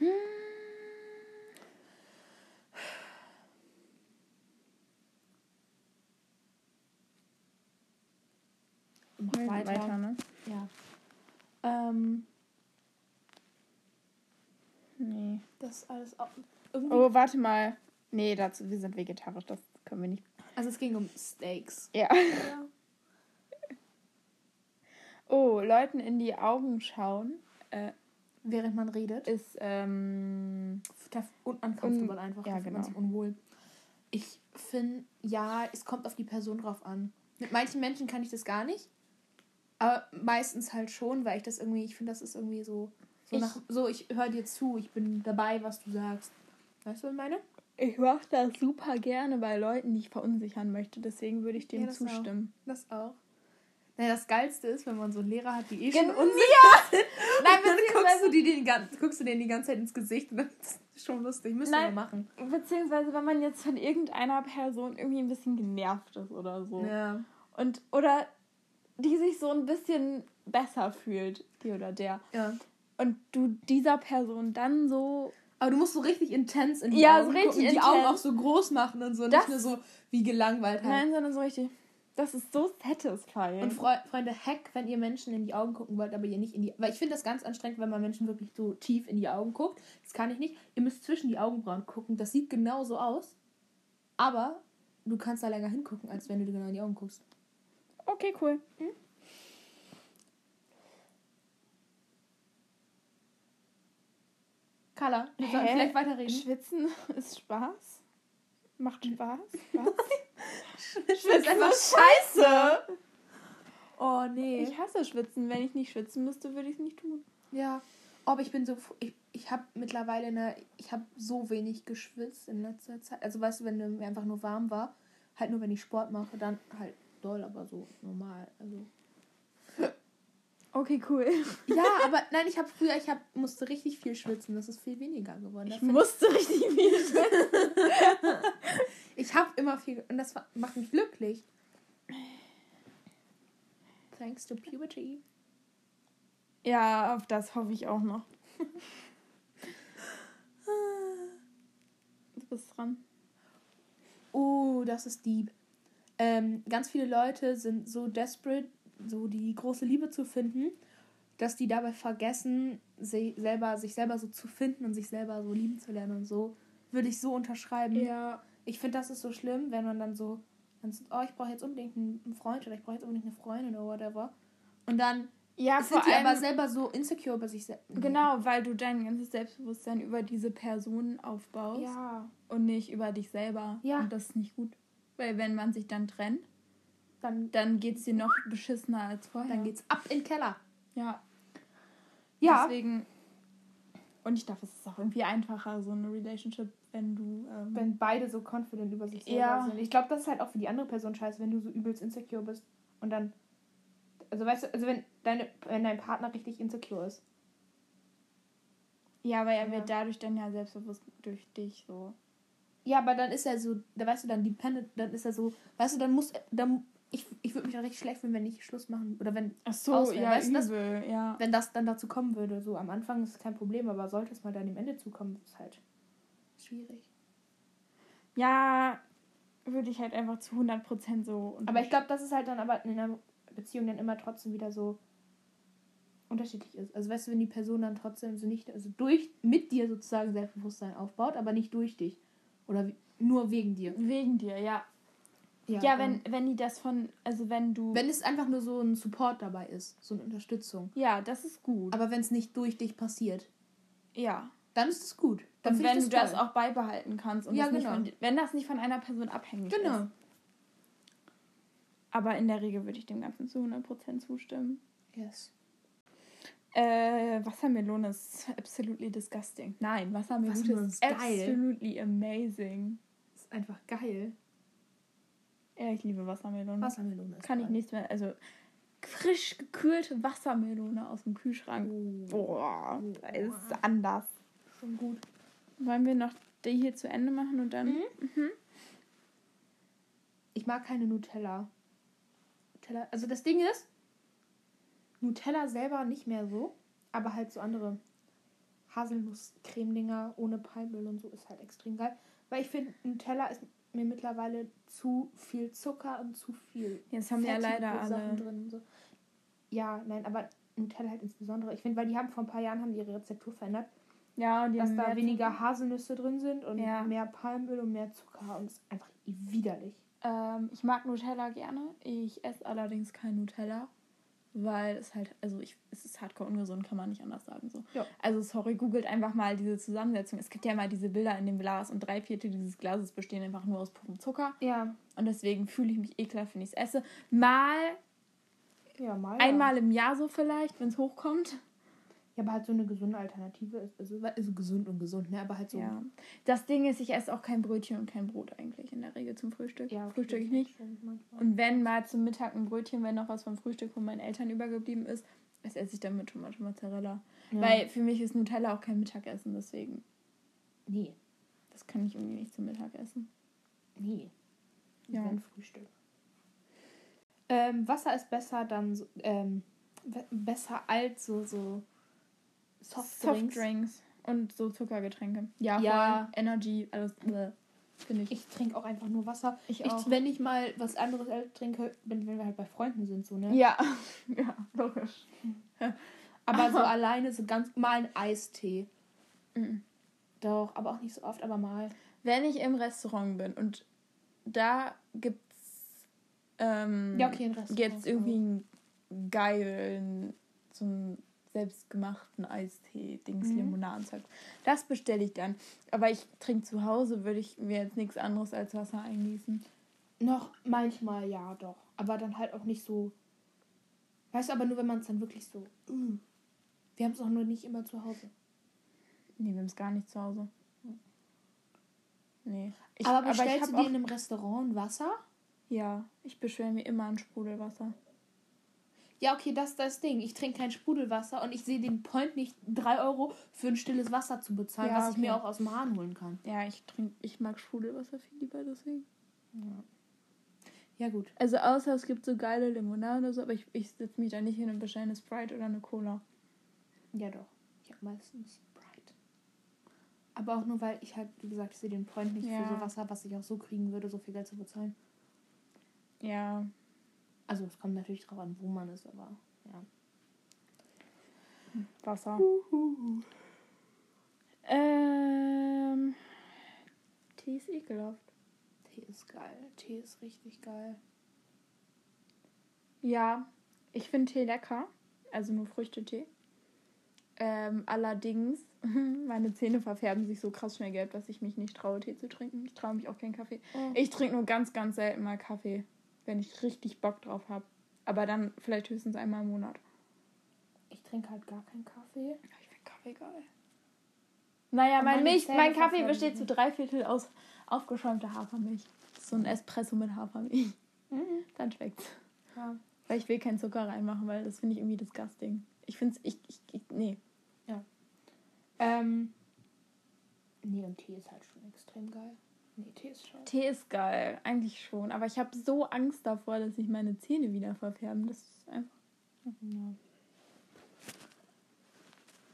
Mach Nee, weiter. ne? Ja. Ähm, Nee. das ist alles auch irgendwie. Oh, warte mal. Nee, dazu, wir sind vegetarisch, das können wir nicht. Also es ging um Steaks. Ja. Ja. Oh, Leuten in die Augen schauen äh, Während man redet. ist, ähm, Uncomfortable Un- einfach. ja, man genau. unwohl. Ich finde, ja, es kommt auf die Person drauf an. Mit manchen Menschen kann ich das gar nicht. Aber meistens halt schon, weil ich das irgendwie, ich finde, das ist irgendwie so, so, Ich- nach, so ich höre dir zu, ich bin dabei, was du sagst. Weißt du, was ich meine? ich mache das super gerne bei Leuten, die ich verunsichern möchte. Deswegen würde ich dem Ja, das auch. zustimmen. Das auch. Naja, das Geilste ist, wenn man so einen Lehrer hat, die eh Gen- schon unsicher sind. Nein, dann guckst du, die den, guckst du denen die ganze Zeit ins Gesicht und dann ist das schon lustig. Müssen wir Nein. machen. Beziehungsweise, wenn man jetzt von irgendeiner Person irgendwie ein bisschen genervt ist oder so. Ja. Und, oder die sich so ein bisschen besser fühlt, die oder der. ja. Und du dieser Person dann so. Aber du musst so richtig intens in die Ja, so Augen richtig gucken, die. Augen auch so groß machen und so. Das- nicht nur so wie gelangweilt halt. Nein, sondern so richtig. Das ist so satisfying. Und Freu Freunde, Hack, wenn ihr Menschen in die Augen gucken wollt, aber ihr nicht in die... Weil ich finde das ganz anstrengend, wenn man Menschen wirklich so tief in die Augen guckt. Das kann ich nicht. Ihr müsst zwischen die Augenbrauen gucken. Das sieht genau so aus. Aber du kannst da länger hingucken, als wenn du dir genau in die Augen guckst. Okay, cool. Carla, wir sollen Hä? vielleicht weiterreden. Schwitzen ist Spaß. Macht Spaß. Was? Schwitzen ist einfach scheiße. Oh, nee. Ich hasse Schwitzen. Wenn ich nicht schwitzen müsste, würde ich es nicht tun. Ja, aber ich bin so, ich, ich habe mittlerweile eine, ich habe so wenig geschwitzt in letzter Zeit. Also weißt du, wenn mir einfach nur warm war, halt nur wenn ich Sport mache, dann halt doll, aber so normal. Also Okay, cool. ja, aber nein, ich habe früher, ich hab, musste richtig viel schwitzen. Das ist viel weniger geworden. Ich musste richtig viel schwitzen. ich ich habe immer viel und das macht mich glücklich. Thanks to puberty. Ja, auf das hoffe ich auch noch. Du bist dran. Oh, das ist deep. Ähm, ganz viele Leute sind so desperate, so die große Liebe zu finden, dass die dabei vergessen, sie selber, sich selber so zu finden und sich selber so lieben zu lernen und so. Würde ich so unterschreiben. Ja. Ich finde, das ist so schlimm, wenn man dann so, dann so, oh, ich brauche jetzt unbedingt einen Freund oder ich brauche jetzt unbedingt eine Freundin oder whatever. Und dann Ja, sind vor die allem. aber selber so insecure über sich selbst. Genau, weil du dein ganzes Selbstbewusstsein über diese Person aufbaust Ja. und nicht über dich selber. Ja. Und das ist nicht gut. Weil wenn man sich dann trennt, Dann, dann geht es dir noch beschissener als vorher. dann geht's ab in den Keller. Ja. Ja. Deswegen. Und ich glaube, es ist auch irgendwie einfacher, so eine Relationship, wenn du. Ähm, wenn beide so confident über sich selber Ja. sind. Ich glaube, das ist halt auch für die andere Person scheiße, wenn du so übelst insecure bist und dann. Also weißt du, also wenn deine, wenn dein Partner richtig insecure ist. ja, aber er Ja. wird dadurch dann ja selbstbewusst durch dich so. Ja, aber dann ist er so, da weißt du, dann dependent, dann ist er so, weißt du, dann muss, dann, ich, ich würde mich dann richtig schlecht fühlen, wenn ich Schluss machen, oder wenn, Ach so, Auswählen, ja, weißt du das? übel, ja. wenn das dann dazu kommen würde. So am Anfang ist es kein Problem, aber sollte es mal dann dem Ende zukommen, ist halt schwierig. Ja, würde ich halt einfach zu 100% so. Aber ich glaube, das ist halt dann aber in einer Beziehung dann immer trotzdem wieder so unterschiedlich ist. Also weißt du, wenn die Person dann trotzdem so nicht, also durch, mit dir sozusagen Selbstbewusstsein aufbaut, aber nicht durch dich. Oder nur wegen dir. Wegen dir, ja. Ja, wenn, wenn die das von, also wenn du. Wenn es einfach nur so ein Support dabei ist, so eine Unterstützung. ja, das ist gut. Aber wenn es nicht durch dich passiert, ja. dann ist es gut. Dann Und wenn du das toll. auch beibehalten kannst und Ja, das genau. von, wenn das nicht von einer Person abhängig Genau. ist. Aber in der Regel würde ich dem Ganzen zu 100% zustimmen. Yes. Äh, Wassermelone ist absolutely disgusting. Nein, Wassermelone Wassermelone ist ist absolutely amazing. Ist einfach geil. Ja, ich liebe Wassermelone. Wassermelone ist Kann ich geil. nichts mehr. Also frisch gekühlte Wassermelone aus dem Kühlschrank. Oh. Boah, das ist anders. Schon gut. Wollen wir noch die hier zu Ende machen und dann. Mhm. Ich mag keine Nutella. Nutella. Also das Ding ist, Nutella selber nicht mehr so, aber halt so andere Haselnuss-Creme-Dinger ohne Palmöl und so ist halt extrem geil. Weil ich finde, Nutella ist mir mittlerweile zu viel Zucker und zu viel Jetzt haben ja fettige leider Sachen alle. drin. und So. Ja, nein, aber Nutella halt insbesondere. Ich finde, weil die haben vor ein paar Jahren haben die ihre Rezeptur verändert, Ja, und die dass haben da weniger Haselnüsse drin sind und Ja. mehr Palmöl und mehr Zucker und es ist einfach widerlich. Ähm, ich mag Nutella gerne. Ich esse allerdings kein Nutella, weil es halt, also ich, es ist hardcore ungesund, kann man nicht anders sagen. So. Ja. Also sorry, googelt einfach mal diese Zusammensetzung. Es gibt ja mal diese Bilder in dem Glas und drei Viertel dieses Glases bestehen einfach nur aus purem Zucker. Ja, Und deswegen fühle ich mich ekelhaft, wenn ich es esse. Mal, ja, mal. einmal im Jahr so vielleicht, wenn es hochkommt. Ja, aber halt so eine gesunde Alternative ist. Also, also gesund und gesund, ne? Aber halt so. Ja. Das Ding ist, ich esse auch kein Brötchen und kein Brot eigentlich in der Regel zum Frühstück. Ja, okay, Frühstück ich nicht. Und wenn mal zum Mittag ein Brötchen, wenn noch was vom Frühstück von meinen Eltern übergeblieben ist, das esse ich dann mit Tomate und Mozzarella. Ja. Weil für mich ist Nutella auch kein Mittagessen, deswegen. Nee, Das kann ich irgendwie nicht zum Mittag essen. nee. Ja. Wenn Frühstück. Ähm, Wasser ist besser dann so, ähm, be- besser als so, so Softdrinks. Softdrinks und so Zuckergetränke. Ja, Ja. voll. Energy, alles. Finde ich. Ich trinke auch einfach nur Wasser. Ich Ich, wenn ich mal was anderes trinke, wenn, wenn wir halt bei Freunden sind, so, ne? Ja, ja, logisch. Aber so alleine, so ganz mal ein Eistee. Mhm. Doch, aber auch nicht so oft, aber mal. Wenn ich im Restaurant bin und da gibt's ähm, Ja, okay, ein Restaurant. jetzt irgendwie einen geilen, so einen selbstgemachten Eistee, Dings, Mhm. Limonadenzeug. Das bestelle ich dann. Aber ich trinke zu Hause, würde ich mir jetzt nichts anderes als Wasser eingießen. Noch manchmal ja, doch. Aber dann halt auch nicht so. Weißt du, aber nur wenn man es dann wirklich so. mm. Wir haben es auch nur nicht immer zu Hause. Nee, wir haben es gar nicht zu Hause. Nee. Ich, aber ich bestellst hab du auch- dir in einem Restaurant Wasser? Ja, ich beschwere mir immer ein Sprudelwasser. Ja, okay, das ist das Ding. Ich trinke kein Sprudelwasser und ich sehe den Point nicht, 3 Euro für ein stilles Wasser zu bezahlen, Ja, was ich okay. mir auch aus dem Hahn holen kann. Ja, ich trinke, ich mag Sprudelwasser viel lieber deswegen. Ja, gut. Also außer es gibt so geile Limonade oder so, aber ich, ich setze mich da nicht hin und bestelle eine Sprite oder eine Cola. Ja, doch. Ich habe meistens Sprite. Aber auch nur, weil ich halt, wie gesagt, ich sehe den Point nicht Ja. für so Wasser, was ich auch so kriegen würde, so viel Geld zu bezahlen. Ja. Also, es kommt natürlich drauf an, wo man ist, aber ja. Wasser. Ähm. Tee ist ekelhaft. Tee ist geil. Tee ist richtig geil. Ja, ich finde Tee lecker. Also nur Früchtetee. Ähm, allerdings, meine Zähne verfärben sich so krass schnell gelb, dass ich mich nicht traue, Tee zu trinken. Ich traue mich auch keinen Kaffee. Oh. Ich trinke nur ganz, ganz selten mal Kaffee, wenn ich richtig Bock drauf habe. Aber dann vielleicht höchstens einmal im Monat. Ich trinke halt gar keinen Kaffee. Ich finde Kaffee geil. Naja, mein, Milch, mein Kaffee besteht zu drei Viertel aus aufgeschäumter Hafermilch. So ein Espresso mit Hafermilch. Dann schmeckt's. Ja. Weil ich will keinen Zucker reinmachen, weil das finde ich irgendwie disgusting. Ich finde es, ich, ich, ich, nee. Ähm. Nee, und Tee ist halt schon extrem geil. Nee, Tee ist schon. Tee ist geil, eigentlich schon. Aber ich habe so Angst davor, dass sich meine Zähne wieder verfärben. Das ist einfach. Ja.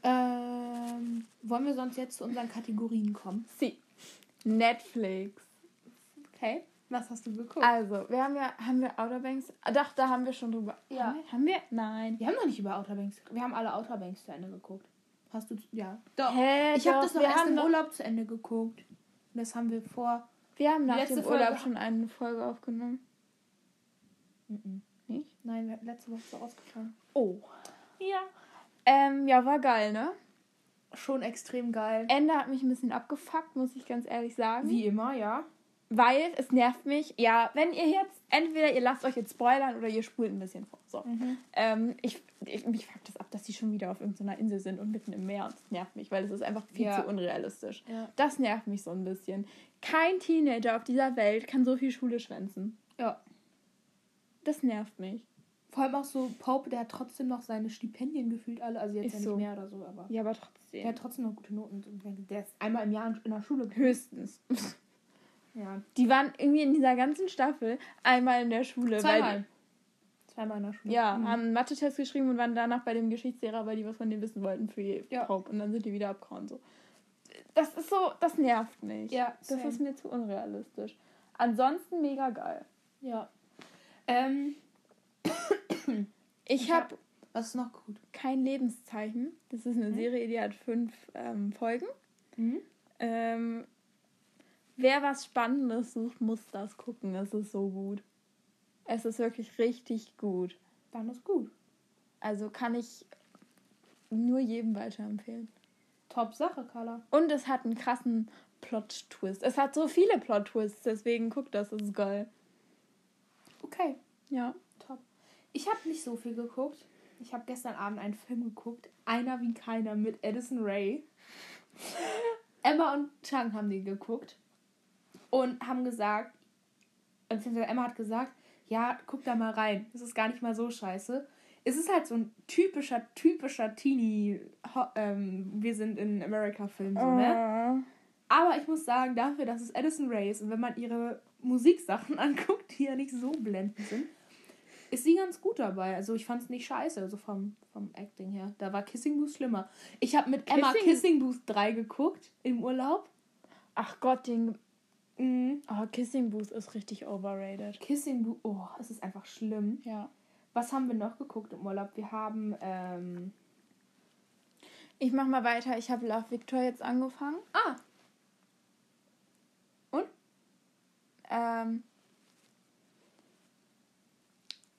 Ähm, wollen wir sonst jetzt zu unseren Kategorien kommen? Sie. Netflix. Okay. Was hast du geguckt? Also, wir haben ja, haben wir Outer Banks? Ah, Doch, da haben wir schon drüber. Ja. Haben wir? Haben wir? Nein. wir haben noch nicht über Outer Banks. Wir haben alle Outer Banks zu Ende geguckt. Hast du. Ja. Doch. Hä, ich habe das noch wir erst haben im Urlaub zu Ende geguckt. Das haben wir vor. Wir haben nach Letzte dem Urlaub schon eine Folge aufgenommen. Nicht? Nein, wir- letzte Woche ist er rausgefallen. Oh. Ja. Ähm, ja, war geil, ne? Schon extrem geil. Ende hat mich ein bisschen abgefuckt, muss ich ganz ehrlich sagen. Wie immer, ja. Weil es nervt mich. Ja, wenn ihr jetzt, entweder ihr lasst euch jetzt spoilern oder ihr spult ein bisschen vor. So. Ähm, ich, ich, mich fuckt das ab, dass die schon wieder auf irgendeiner Insel sind und mitten im Meer. Und das nervt mich, weil es ist einfach viel Ja. zu unrealistisch. Ja. Das nervt mich so ein bisschen. Kein Teenager auf dieser Welt kann so viel Schule schwänzen. Ja. Das nervt mich. Vor allem auch so Pope, der hat trotzdem noch seine Stipendien gefühlt alle. Also jetzt Ist ja nicht so. mehr oder so, aber Ja, aber trotzdem. der hat trotzdem noch gute Noten. Der ist einmal im Jahr in der Schule. Höchstens. Ja. Die waren irgendwie in dieser ganzen Staffel einmal in der Schule. Zweimal. Weil Zweimal in der die, Schule. ja, Mhm. haben einen Mathe-Test geschrieben und waren danach bei dem Geschichtslehrer, weil die was von dem wissen wollten für ihr Ja. Pope. Und dann sind die wieder abgehauen. So. Das ist so, das nervt mich. Ja, Das same. ist mir zu unrealistisch. Ansonsten mega geil. Ja. Ähm, Ich, habe was ist noch gut? kein Lebenszeichen. Das ist eine Mhm. Serie, die hat fünf ähm, Folgen. Mhm. Ähm, wer was Spannendes sucht, muss das gucken. Es ist so gut. Es ist wirklich richtig gut. Dann ist gut. Also kann ich nur jedem weiterempfehlen. Top Sache, Carla. Und es hat einen krassen Plot-Twist. Es hat so viele Plot-Twists, deswegen guckt das, das ist geil. Okay. Ja. Top. Ich habe nicht so viel geguckt. Ich habe gestern Abend einen Film geguckt. Einer wie keiner mit Addison Ray. Emma und Chang haben den geguckt. Und haben gesagt, beziehungsweise Emma hat gesagt, ja, guck da mal rein. Das ist gar nicht mal so scheiße. Es ist halt so ein typischer, typischer Teenie, ähm, wir sind in America-Film, so, ne? Aber ich muss sagen, dafür, dass es Addison Rae ist und wenn man ihre Musiksachen anguckt, die ja nicht so blendend sind, ist sie ganz gut dabei. Also ich fand es nicht scheiße, also vom, vom Acting her. Da war Kissing Booth schlimmer. Ich habe mit Emma Kissing- Kissing Booth 3 geguckt im Urlaub. Ach Gott, den. Mhm. Oh, Kissing Booth ist richtig overrated. Kissing Booth, oh, es ist einfach schlimm. Ja. Was haben wir noch geguckt im Urlaub? Wir haben, ähm, Ich mach mal weiter. Ich habe Love Victor jetzt angefangen. ah, Ähm,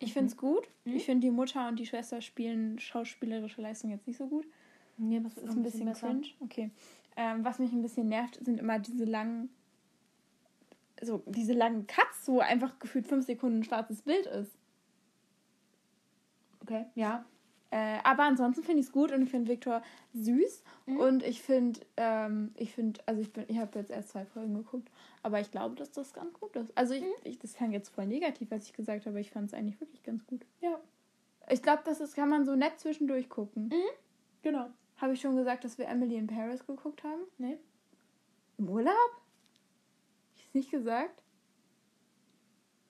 ich finde es gut. Mhm. Ich finde, die Mutter und die Schwester spielen schauspielerische Leistung jetzt nicht so gut. nee, was Das ist ein bisschen besser. cringe. Okay. Ähm, was mich ein bisschen nervt, sind immer diese langen, so diese langen Cuts, wo einfach gefühlt fünf Sekunden ein schwarzes Bild ist. Okay, ja. Äh, aber ansonsten finde ich es gut und ich finde Victor süß. Mhm. Und ich finde, ähm, ich finde, also ich bin, ich habe jetzt erst zwei Folgen geguckt, aber ich glaube, dass das ganz gut ist. Also ich, ich das klang jetzt voll negativ, was ich gesagt habe, aber ich fand es eigentlich wirklich ganz gut. Ja, Ich glaube, das ist, kann man so nett zwischendurch gucken. genau. Habe ich schon gesagt, dass wir Emily in Paris geguckt haben? Nee. Im Urlaub? Es nicht gesagt?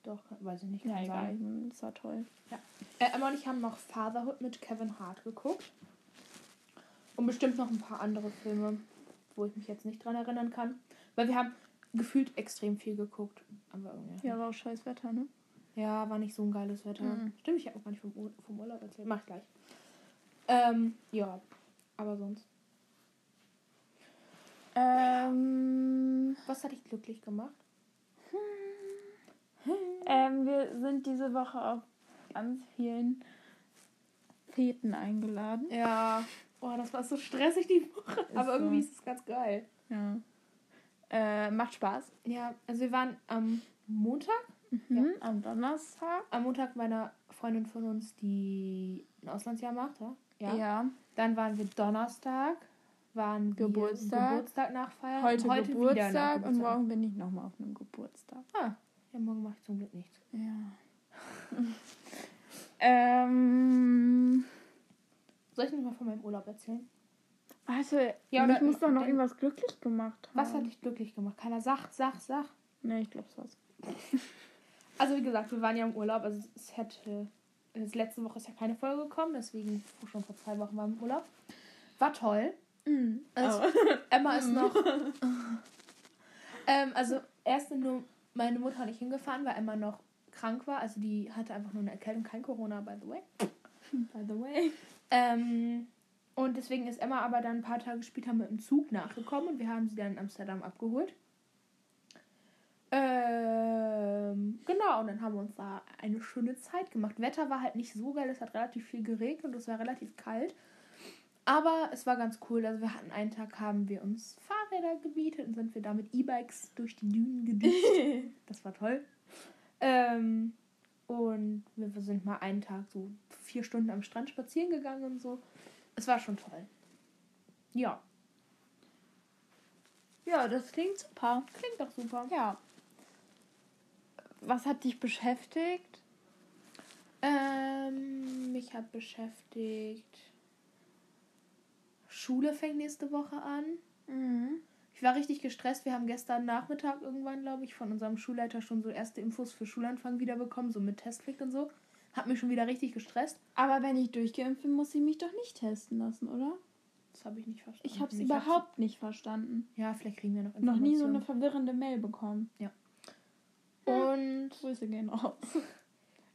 Doch, weiß ich nicht. Ja, kann egal. sein. Das war toll. Äh, Emma und ich haben noch Fatherhood mit Kevin Hart geguckt. Und bestimmt noch ein paar andere Filme, wo ich mich jetzt nicht dran erinnern kann. Weil wir haben gefühlt extrem viel geguckt. Aber irgendwie. Ja, war auch scheiß Wetter, ne? Ja, war nicht so ein geiles Wetter. Mhm. Stimmt, ich habe noch gar nicht vom, Ur vom Urlaub erzählt. Mach ich gleich. Ähm, ja. Aber sonst. Ähm, Was hat dich glücklich gemacht? ähm, wir sind diese Woche auf ganz vielen Feten eingeladen. Ja. Oh, das war so stressig die Woche. Ist Aber irgendwie so. ist es ganz geil. Ja. Äh, macht Spaß. Ja, also wir waren am Montag. Mhm. Am Donnerstag. Am Montag bei einer Freundin von uns, die ein Auslandsjahr macht, ja? Ja. Dann waren wir Donnerstag, waren Geburtstag. Geburtstag nachfeiern. Heute, nach Geburtstag und morgen bin ich nochmal auf einem Geburtstag. Ah, ja, morgen mache ich zum Glück nichts. Ja. ähm. Soll ich nicht mal von meinem Urlaub erzählen? Warte, Ja, mich oder- muss doch noch irgendwas glücklich gemacht haben. Was hat dich glücklich gemacht? Keiner sagt, sag, sag. Nee, ich glaub's was. Also wie gesagt, wir waren ja im Urlaub, also es hätte. Letzte Woche ist ja keine Folge gekommen, deswegen schon vor zwei Wochen wir im Urlaub. War toll. Mhm. Also, Emma ist noch. ähm, also erst sind nur meine Mutter und ich hingefahren, weil Emma noch krank war. Also die hatte einfach nur eine Erkältung, kein Corona, by the way. By the way. Ähm, und deswegen ist Emma aber dann ein paar Tage später mit dem Zug nachgekommen und wir haben sie dann in Amsterdam abgeholt. Ähm, genau, und dann haben wir uns da eine schöne Zeit gemacht. Wetter war halt nicht so geil, es hat relativ viel geregnet und es war relativ kalt. Aber es war ganz cool. Also wir hatten einen Tag, haben wir uns Fahrräder gemietet und sind wir da mit E-Bikes durch die Dünen gedüst. Das war toll. Ähm, und wir sind mal einen Tag so vier Stunden am Strand spazieren gegangen und so. Es war schon toll. Ja, ja, das klingt super. klingt doch super. Ja. was hat dich beschäftigt? Ähm, mich hat beschäftigt. Schule fängt nächste Woche an. Mhm. Ich war richtig gestresst. Wir haben gestern Nachmittag irgendwann, glaube ich, von unserem Schulleiter schon so erste Infos für Schulanfang wieder bekommen, so mit Testpflicht und so. Hat mich schon wieder richtig gestresst. Aber wenn ich durchgeimpft bin, muss ich mich doch nicht testen lassen, oder? Das habe ich nicht verstanden. Ich habe es hab's- überhaupt nicht verstanden. Ja, vielleicht kriegen wir noch Noch nie so eine verwirrende Mail bekommen. Und Grüße gehen raus.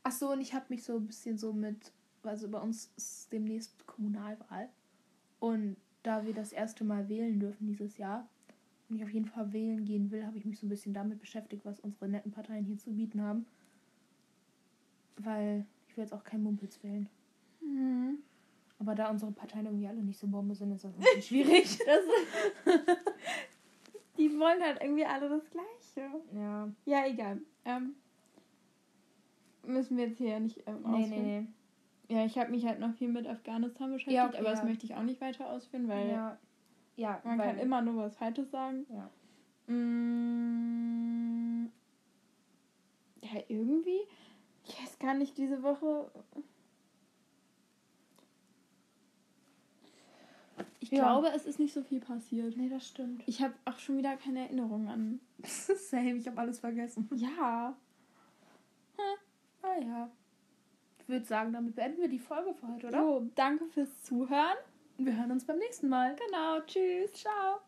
ach so, und ich habe mich so ein bisschen so mit, also bei uns ist demnächst Kommunalwahl. Und da wir das erste Mal wählen dürfen dieses Jahr und ich auf jeden Fall wählen gehen will, habe ich mich so ein bisschen damit beschäftigt, was unsere netten Parteien hier zu bieten haben. Weil ich will jetzt auch kein Mumpels wählen. Mhm. Aber da unsere Parteien irgendwie alle nicht so Bombe sind, ist das ein bisschen schwierig. Die wollen halt irgendwie alle das Gleiche. ja. Ja, egal. Ähm, müssen wir jetzt hier nicht ähm, Nee, nee, nee. Ja, ich habe mich halt noch viel mit Afghanistan beschäftigt, Ja, okay, aber das ja. möchte ich auch nicht weiter ausführen, weil Ja. Ja, man weil, kann immer nur was Falsches sagen. Ja. Mm, ja, irgendwie. Ich weiß gar nicht, diese Woche. Ich Ja. glaube, es ist nicht so viel passiert. Nee, das stimmt. Ich habe auch schon wieder keine Erinnerung an. Same, ich habe alles vergessen. Ja. Ah ja. Ich würde sagen, damit beenden wir die Folge für heute, oder? So, danke fürs Zuhören. Wir hören uns beim nächsten Mal. Genau, tschüss. Ciao.